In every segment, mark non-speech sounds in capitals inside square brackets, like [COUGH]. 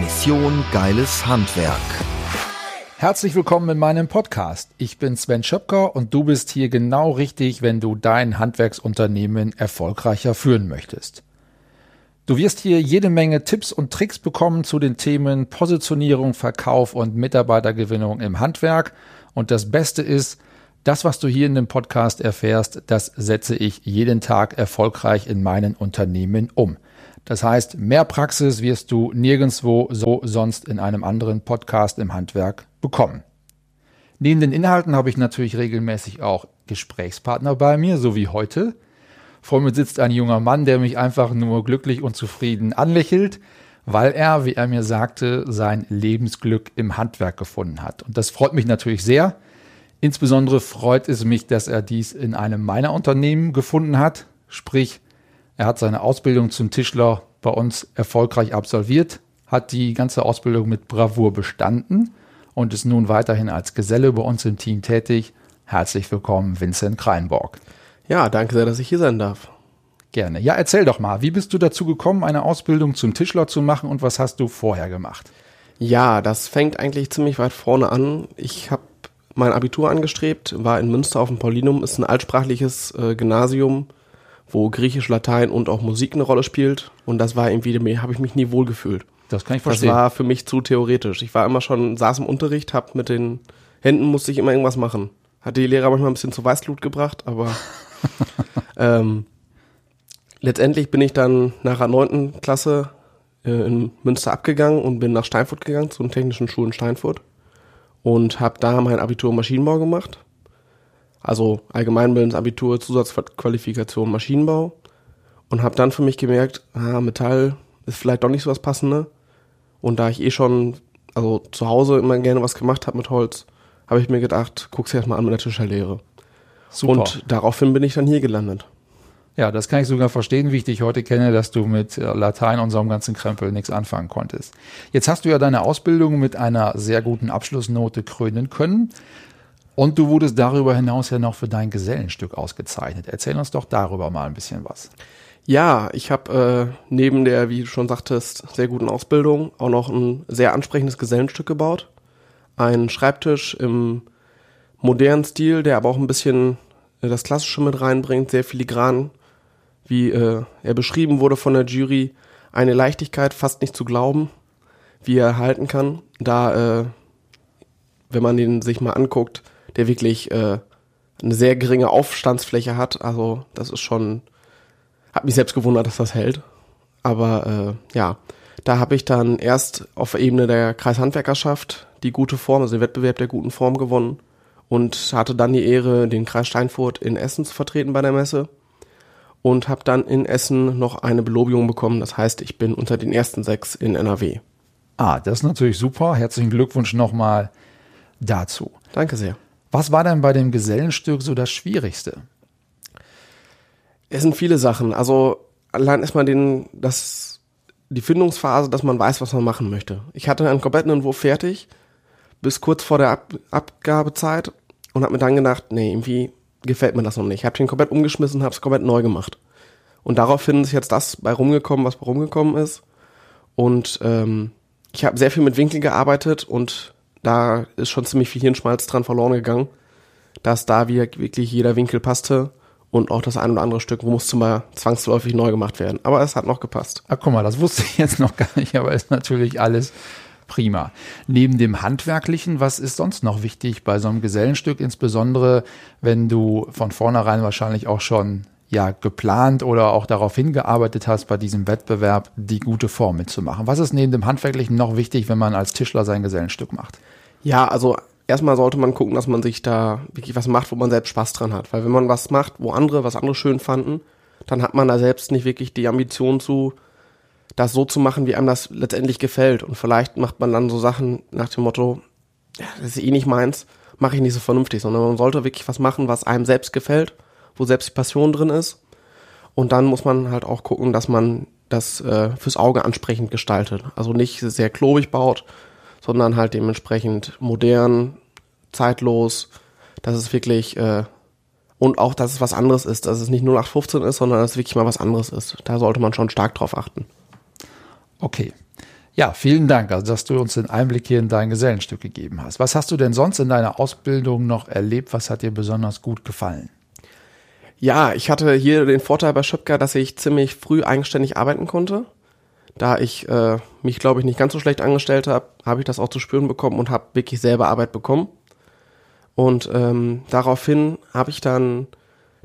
Mission Geiles Handwerk. Herzlich willkommen in meinem Podcast. Ich bin Sven Schöpker und du bist hier genau richtig, wenn du dein Handwerksunternehmen erfolgreicher führen möchtest. Du wirst hier jede Menge Tipps und Tricks bekommen zu den Themen Positionierung, Verkauf und Mitarbeitergewinnung im Handwerk. Und das Beste ist, das, was du hier in dem Podcast erfährst, das setze ich jeden Tag erfolgreich in meinen Unternehmen um. Das heißt, mehr Praxis wirst du nirgendwo so sonst in einem anderen Podcast im Handwerk bekommen. Neben den Inhalten habe ich natürlich regelmäßig auch Gesprächspartner bei mir, so wie heute. Vor mir sitzt ein junger Mann, der mich einfach nur glücklich und zufrieden anlächelt, weil er, wie er mir sagte, sein Lebensglück im Handwerk gefunden hat. Und das freut mich natürlich sehr. Insbesondere freut es mich, dass er dies in einem meiner Unternehmen gefunden hat. Sprich, er hat seine Ausbildung zum Tischler bei uns erfolgreich absolviert, hat die ganze Ausbildung mit Bravour bestanden und ist nun weiterhin als Geselle bei uns im Team tätig. Herzlich willkommen, Vincent Kreinborg. Ja, danke sehr, dass ich hier sein darf. Gerne. Ja, erzähl doch mal, wie bist du dazu gekommen, eine Ausbildung zum Tischler zu machen und was hast du vorher gemacht? Ja, das fängt eigentlich ziemlich weit vorne an. Ich habe mein Abitur angestrebt, war in Münster auf dem Paulinum, ist ein altsprachliches äh, Gymnasium, wo Griechisch, Latein und auch Musik eine Rolle spielt. Und das war irgendwie, habe ich mich nie wohl gefühlt. Das kann ich verstehen. Das war für mich zu theoretisch. Ich war immer schon, saß im Unterricht, hab mit den Händen musste ich immer irgendwas machen. Hat die Lehrer manchmal ein bisschen zu Weißglut gebracht, aber [LAUGHS] ähm, letztendlich bin ich dann nach der neunten Klasse äh, in Münster abgegangen und bin nach Steinfurt gegangen, zu den technischen Schulen Steinfurt und habe da mein Abitur Maschinenbau gemacht. Also Allgemeinbildensabitur, Zusatzqualifikation Maschinenbau und habe dann für mich gemerkt, ah, Metall ist vielleicht doch nicht so was Passende. Und da ich eh schon, also zu Hause immer gerne was gemacht habe mit Holz, habe ich mir gedacht, guck's erstmal an mit der Tischlerlehre. Super. Und daraufhin bin ich dann hier gelandet. Ja, das kann ich sogar verstehen, wie ich dich heute kenne, dass du mit äh, Latein und so einem ganzen Krempel nichts anfangen konntest. Jetzt hast du ja deine Ausbildung mit einer sehr guten Abschlussnote krönen können. Und du wurdest darüber hinaus ja noch für dein Gesellenstück ausgezeichnet. Erzähl uns doch darüber mal ein bisschen was. Ja, ich habe äh, neben der, wie du schon sagtest, sehr guten Ausbildung auch noch ein sehr ansprechendes Gesellenstück gebaut. Ein Schreibtisch im modernen Stil, der aber auch ein bisschen äh, das Klassische mit reinbringt, sehr filigran wie äh, er beschrieben wurde von der Jury, eine Leichtigkeit fast nicht zu glauben, wie er halten kann, da, äh, wenn man den sich mal anguckt, der wirklich äh, eine sehr geringe Aufstandsfläche hat. Also das ist schon, hat mich selbst gewundert, dass das hält. Aber äh, ja, da habe ich dann erst auf Ebene der Kreishandwerkerschaft die gute Form, also den Wettbewerb der guten Form gewonnen und hatte dann die Ehre, den Kreis Steinfurt in Essen zu vertreten bei der Messe und habe dann in Essen noch eine Belobigung bekommen. Das heißt, ich bin unter den ersten sechs in NRW. Ah, das ist natürlich super. Herzlichen Glückwunsch nochmal dazu. Danke sehr. Was war denn bei dem Gesellenstück so das Schwierigste? Es sind viele Sachen. Also allein erstmal den, das, die Findungsphase, dass man weiß, was man machen möchte. Ich hatte einen kompletten Entwurf fertig bis kurz vor der Ab Abgabezeit und habe mir dann gedacht, nee, irgendwie gefällt mir das noch nicht. Ich habe den komplett umgeschmissen, habe es komplett neu gemacht. Und daraufhin ist jetzt das bei rumgekommen, was bei rumgekommen ist. Und ähm, ich habe sehr viel mit Winkel gearbeitet und da ist schon ziemlich viel Hirnschmalz dran verloren gegangen, dass da wirklich jeder Winkel passte und auch das ein oder andere Stück musste mal zwangsläufig neu gemacht werden. Aber es hat noch gepasst. Ach guck mal, das wusste ich jetzt noch gar nicht, aber ist natürlich alles prima. Neben dem Handwerklichen, was ist sonst noch wichtig bei so einem Gesellenstück, insbesondere wenn du von vornherein wahrscheinlich auch schon ja geplant oder auch darauf hingearbeitet hast, bei diesem Wettbewerb die gute Form mitzumachen. Was ist neben dem Handwerklichen noch wichtig, wenn man als Tischler sein Gesellenstück macht? Ja, also erstmal sollte man gucken, dass man sich da wirklich was macht, wo man selbst Spaß dran hat. Weil wenn man was macht, wo andere was andere schön fanden, dann hat man da selbst nicht wirklich die Ambition zu, das so zu machen, wie einem das letztendlich gefällt. Und vielleicht macht man dann so Sachen nach dem Motto, ja, das ist eh nicht meins, mache ich nicht so vernünftig, sondern man sollte wirklich was machen, was einem selbst gefällt, wo selbst die Passion drin ist. Und dann muss man halt auch gucken, dass man das äh, fürs Auge ansprechend gestaltet. Also nicht sehr klobig baut, sondern halt dementsprechend modern, zeitlos, dass es wirklich äh, und auch, dass es was anderes ist, dass es nicht 0815 ist, sondern dass es wirklich mal was anderes ist. Da sollte man schon stark drauf achten. Okay. Ja, vielen Dank, also dass du uns den Einblick hier in dein Gesellenstück gegeben hast. Was hast du denn sonst in deiner Ausbildung noch erlebt? Was hat dir besonders gut gefallen? Ja, ich hatte hier den Vorteil bei Schöpker, dass ich ziemlich früh eigenständig arbeiten konnte. Da ich äh, mich, glaube ich, nicht ganz so schlecht angestellt habe, habe ich das auch zu spüren bekommen und habe wirklich selber Arbeit bekommen. Und ähm, daraufhin habe ich dann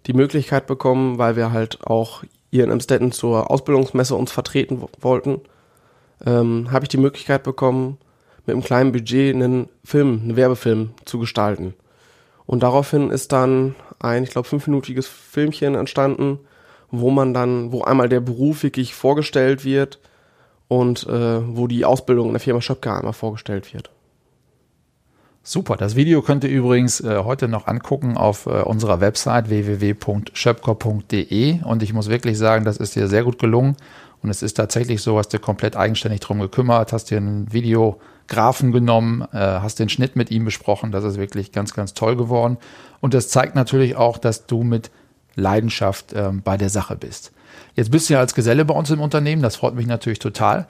die Möglichkeit bekommen, weil wir halt auch hier in Emstetten zur Ausbildungsmesse uns vertreten wollten, ähm, habe ich die Möglichkeit bekommen, mit einem kleinen Budget einen Film, einen Werbefilm zu gestalten. Und daraufhin ist dann ein, ich glaube, fünfminütiges Filmchen entstanden, wo man dann, wo einmal der Beruf wirklich vorgestellt wird und äh, wo die Ausbildung in der Firma Schöpker einmal vorgestellt wird. Super, das Video könnt ihr übrigens äh, heute noch angucken auf äh, unserer Website www.schöpker.de und ich muss wirklich sagen, das ist dir sehr gut gelungen. Und es ist tatsächlich so, hast du komplett eigenständig drum gekümmert, hast dir einen Videografen genommen, äh, hast den Schnitt mit ihm besprochen, das ist wirklich ganz, ganz toll geworden. Und das zeigt natürlich auch, dass du mit Leidenschaft ähm, bei der Sache bist. Jetzt bist du ja als Geselle bei uns im Unternehmen, das freut mich natürlich total.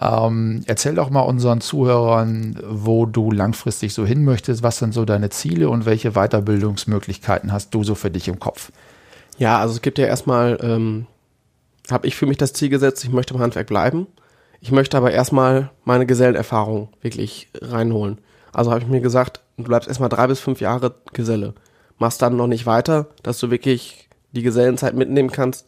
Ähm, erzähl doch mal unseren Zuhörern, wo du langfristig so hin möchtest. Was sind so deine Ziele und welche Weiterbildungsmöglichkeiten hast du so für dich im Kopf? Ja, also es gibt ja erstmal, ähm, habe ich für mich das Ziel gesetzt, ich möchte im Handwerk bleiben. Ich möchte aber erstmal meine Gesellenerfahrung wirklich reinholen. Also habe ich mir gesagt, du bleibst erstmal drei bis fünf Jahre Geselle. Machst dann noch nicht weiter, dass du wirklich die Gesellenzeit mitnehmen kannst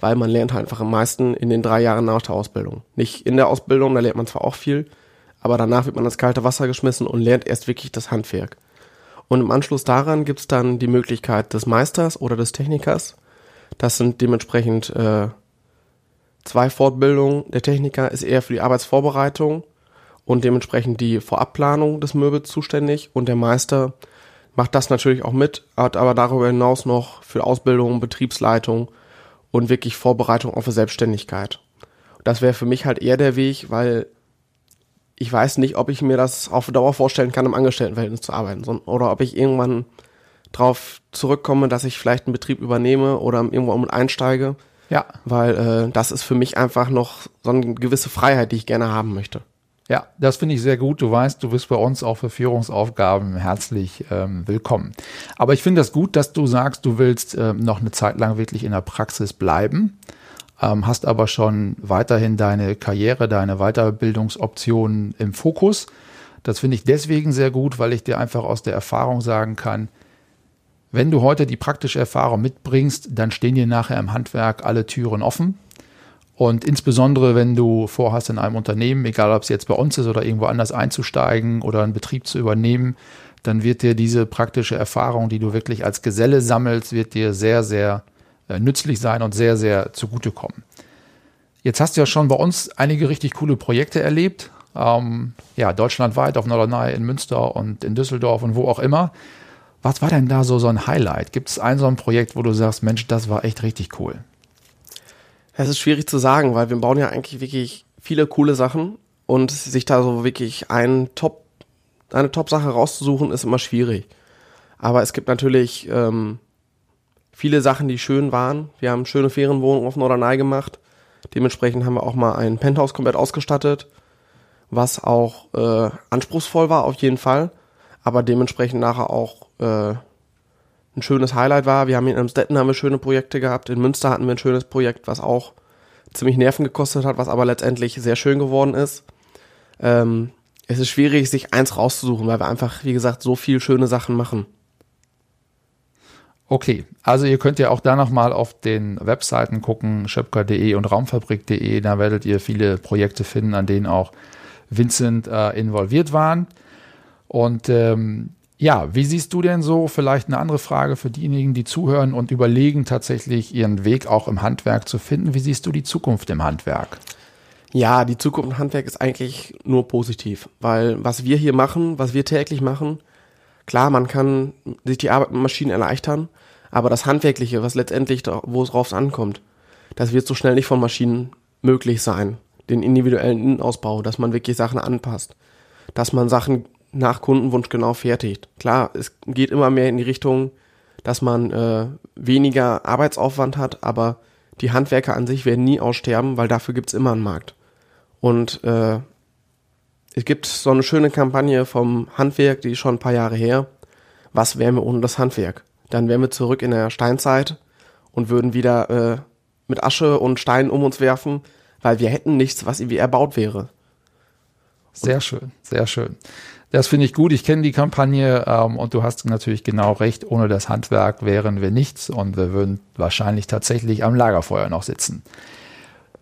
weil man lernt halt einfach am meisten in den drei Jahren nach der Ausbildung. Nicht in der Ausbildung, da lernt man zwar auch viel, aber danach wird man ins kalte Wasser geschmissen und lernt erst wirklich das Handwerk. Und im Anschluss daran gibt's dann die Möglichkeit des Meisters oder des Technikers. Das sind dementsprechend äh, zwei Fortbildungen. Der Techniker ist eher für die Arbeitsvorbereitung und dementsprechend die Vorabplanung des Möbels zuständig und der Meister macht das natürlich auch mit, hat aber darüber hinaus noch für Ausbildung, Betriebsleitung und wirklich Vorbereitung auf eine Selbstständigkeit. Das wäre für mich halt eher der Weg, weil ich weiß nicht, ob ich mir das auf Dauer vorstellen kann, im Angestelltenverhältnis zu arbeiten, oder ob ich irgendwann drauf zurückkomme, dass ich vielleicht einen Betrieb übernehme oder irgendwo mit einsteige. Ja. Weil äh, das ist für mich einfach noch so eine gewisse Freiheit, die ich gerne haben möchte. Ja, das finde ich sehr gut. Du weißt, du bist bei uns auch für Führungsaufgaben herzlich ähm, willkommen. Aber ich finde das gut, dass du sagst, du willst ähm, noch eine Zeit lang wirklich in der Praxis bleiben, ähm, hast aber schon weiterhin deine Karriere, deine Weiterbildungsoptionen im Fokus. Das finde ich deswegen sehr gut, weil ich dir einfach aus der Erfahrung sagen kann, wenn du heute die praktische Erfahrung mitbringst, dann stehen dir nachher im Handwerk alle Türen offen und insbesondere, wenn du vorhast, in einem Unternehmen, egal ob es jetzt bei uns ist oder irgendwo anders einzusteigen oder einen Betrieb zu übernehmen, dann wird dir diese praktische Erfahrung, die du wirklich als Geselle sammelst, wird dir sehr, sehr äh, nützlich sein und sehr, sehr zugutekommen. Jetzt hast du ja schon bei uns einige richtig coole Projekte erlebt. Ähm, ja, deutschlandweit auf Norderney, in Münster und in Düsseldorf und wo auch immer. Was war denn da so, so ein Highlight? Gibt es ein so ein Projekt, wo du sagst, Mensch, das war echt richtig cool? Es ist schwierig zu sagen, weil wir bauen ja eigentlich wirklich viele coole Sachen und sich da so wirklich ein Top, eine Top-Sache rauszusuchen, ist immer schwierig. Aber es gibt natürlich ähm, viele Sachen, die schön waren. Wir haben schöne Ferienwohnungen auf Norderney gemacht. Dementsprechend haben wir auch mal ein Penthouse komplett ausgestattet, was auch äh, anspruchsvoll war auf jeden Fall, aber dementsprechend nachher auch äh, ein schönes Highlight war. Wir haben in Amstetten haben wir schöne Projekte gehabt, in Münster hatten wir ein schönes Projekt, was auch ziemlich Nerven gekostet hat, was aber letztendlich sehr schön geworden ist. Ähm, es ist schwierig, sich eins rauszusuchen, weil wir einfach, wie gesagt, so viel schöne Sachen machen. Okay, also ihr könnt ja auch da nochmal auf den Webseiten gucken, schöpker.de und raumfabrik.de, da werdet ihr viele Projekte finden, an denen auch Vincent äh, involviert waren. Und ähm, ja, wie siehst du denn so, vielleicht eine andere Frage für diejenigen, die zuhören und überlegen, tatsächlich ihren Weg auch im Handwerk zu finden. Wie siehst du die Zukunft im Handwerk? Ja, die Zukunft im Handwerk ist eigentlich nur positiv, weil was wir hier machen, was wir täglich machen, klar, man kann sich die Arbeit mit Maschinen erleichtern, aber das Handwerkliche, was letztendlich, wo es drauf ankommt, das wird so schnell nicht von Maschinen möglich sein. Den individuellen Innenausbau, dass man wirklich Sachen anpasst, dass man Sachen nach Kundenwunsch genau fertigt. Klar, es geht immer mehr in die Richtung, dass man äh, weniger Arbeitsaufwand hat, aber die Handwerker an sich werden nie aussterben, weil dafür gibt's immer einen Markt. Und äh, es gibt so eine schöne Kampagne vom Handwerk, die ist schon ein paar Jahre her. Was wären wir ohne das Handwerk? Dann wären wir zurück in der Steinzeit und würden wieder äh, mit Asche und Steinen um uns werfen, weil wir hätten nichts, was irgendwie erbaut wäre. Sehr schön, sehr schön. Das finde ich gut. Ich kenne die Kampagne ähm, und du hast natürlich genau recht. Ohne das Handwerk wären wir nichts und wir würden wahrscheinlich tatsächlich am Lagerfeuer noch sitzen.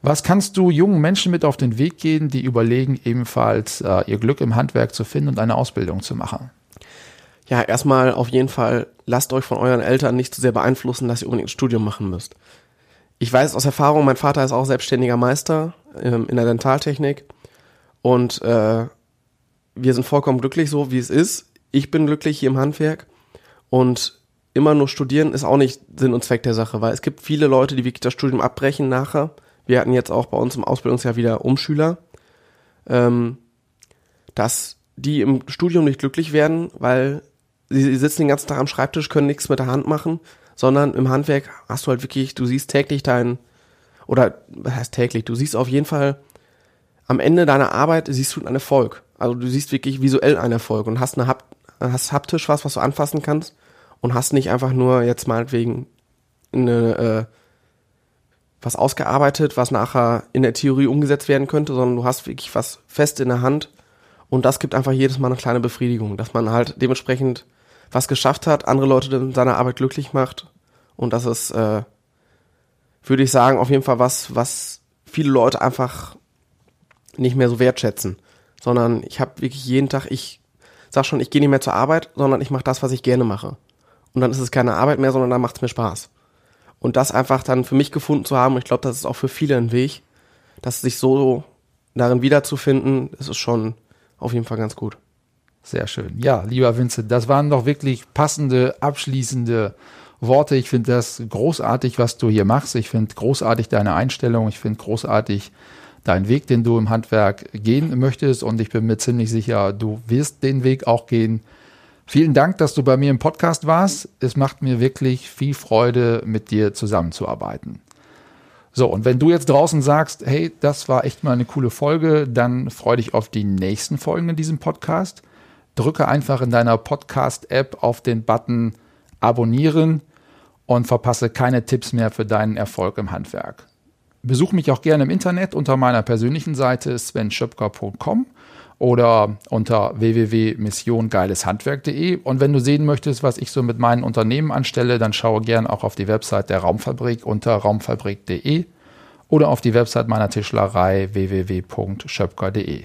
Was kannst du jungen Menschen mit auf den Weg gehen, die überlegen, ebenfalls äh, ihr Glück im Handwerk zu finden und eine Ausbildung zu machen? Ja, erstmal auf jeden Fall, lasst euch von euren Eltern nicht zu sehr beeinflussen, dass ihr unbedingt ein Studium machen müsst. Ich weiß aus Erfahrung, mein Vater ist auch selbstständiger Meister ähm, in der Dentaltechnik und äh, wir sind vollkommen glücklich so, wie es ist. Ich bin glücklich hier im Handwerk und immer nur studieren ist auch nicht Sinn und Zweck der Sache, weil es gibt viele Leute, die wirklich das Studium abbrechen nachher. Wir hatten jetzt auch bei uns im Ausbildungsjahr wieder Umschüler, ähm, dass die im Studium nicht glücklich werden, weil sie, sitzen den ganzen Tag am Schreibtisch, können nichts mit der Hand machen, sondern im Handwerk hast du halt wirklich, du siehst täglich dein, oder was heißt täglich, du siehst auf jeden Fall am Ende deiner Arbeit siehst du einen Erfolg. Also du siehst wirklich visuell einen Erfolg und hast eine Hap hast haptisch was, was du anfassen kannst und hast nicht einfach nur jetzt meinetwegen eine, äh, was ausgearbeitet, was nachher in der Theorie umgesetzt werden könnte, sondern du hast wirklich was fest in der Hand und das gibt einfach jedes Mal eine kleine Befriedigung, dass man halt dementsprechend was geschafft hat, andere Leute in seiner Arbeit glücklich macht und das ist, äh, würde ich sagen, auf jeden Fall was, was viele Leute einfach nicht mehr so wertschätzen sondern ich habe wirklich jeden Tag, ich sag schon, ich gehe nicht mehr zur Arbeit, sondern ich mache das, was ich gerne mache. Und dann ist es keine Arbeit mehr, sondern dann macht es mir Spaß. Und das einfach dann für mich gefunden zu haben, ich glaube, das ist auch für viele ein Weg, dass sich so darin wiederzufinden, das ist schon auf jeden Fall ganz gut. Sehr schön. Ja, lieber Vincent, das waren doch wirklich passende, abschließende Worte. Ich finde das großartig, was du hier machst. Ich finde großartig deine Einstellung. Ich finde großartig, dein Weg, den du im Handwerk gehen möchtest. Und ich bin mir ziemlich sicher, du wirst den Weg auch gehen. Vielen Dank, dass du bei mir im Podcast warst. Es macht mir wirklich viel Freude, mit dir zusammenzuarbeiten. So, und wenn du jetzt draußen sagst, hey, das war echt mal eine coole Folge, dann freu dich auf die nächsten Folgen in diesem Podcast. Drücke einfach in deiner Podcast-App auf den Button Abonnieren und verpasse keine Tipps mehr für deinen Erfolg im Handwerk. Besuch mich auch gerne im Internet unter meiner persönlichen Seite svenschöpker.com oder unter www.missiongeileshandwerk.de. Und wenn du sehen möchtest, was ich so mit meinen Unternehmen anstelle, dann schaue gerne auch auf die Website der Raumfabrik unter raumfabrik.de oder auf die Website meiner Tischlerei www.schöpker.de.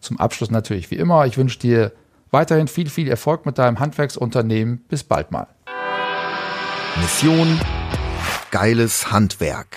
Zum Abschluss natürlich wie immer, ich wünsche dir weiterhin viel, viel Erfolg mit deinem Handwerksunternehmen. Bis bald mal. Mission Geiles Handwerk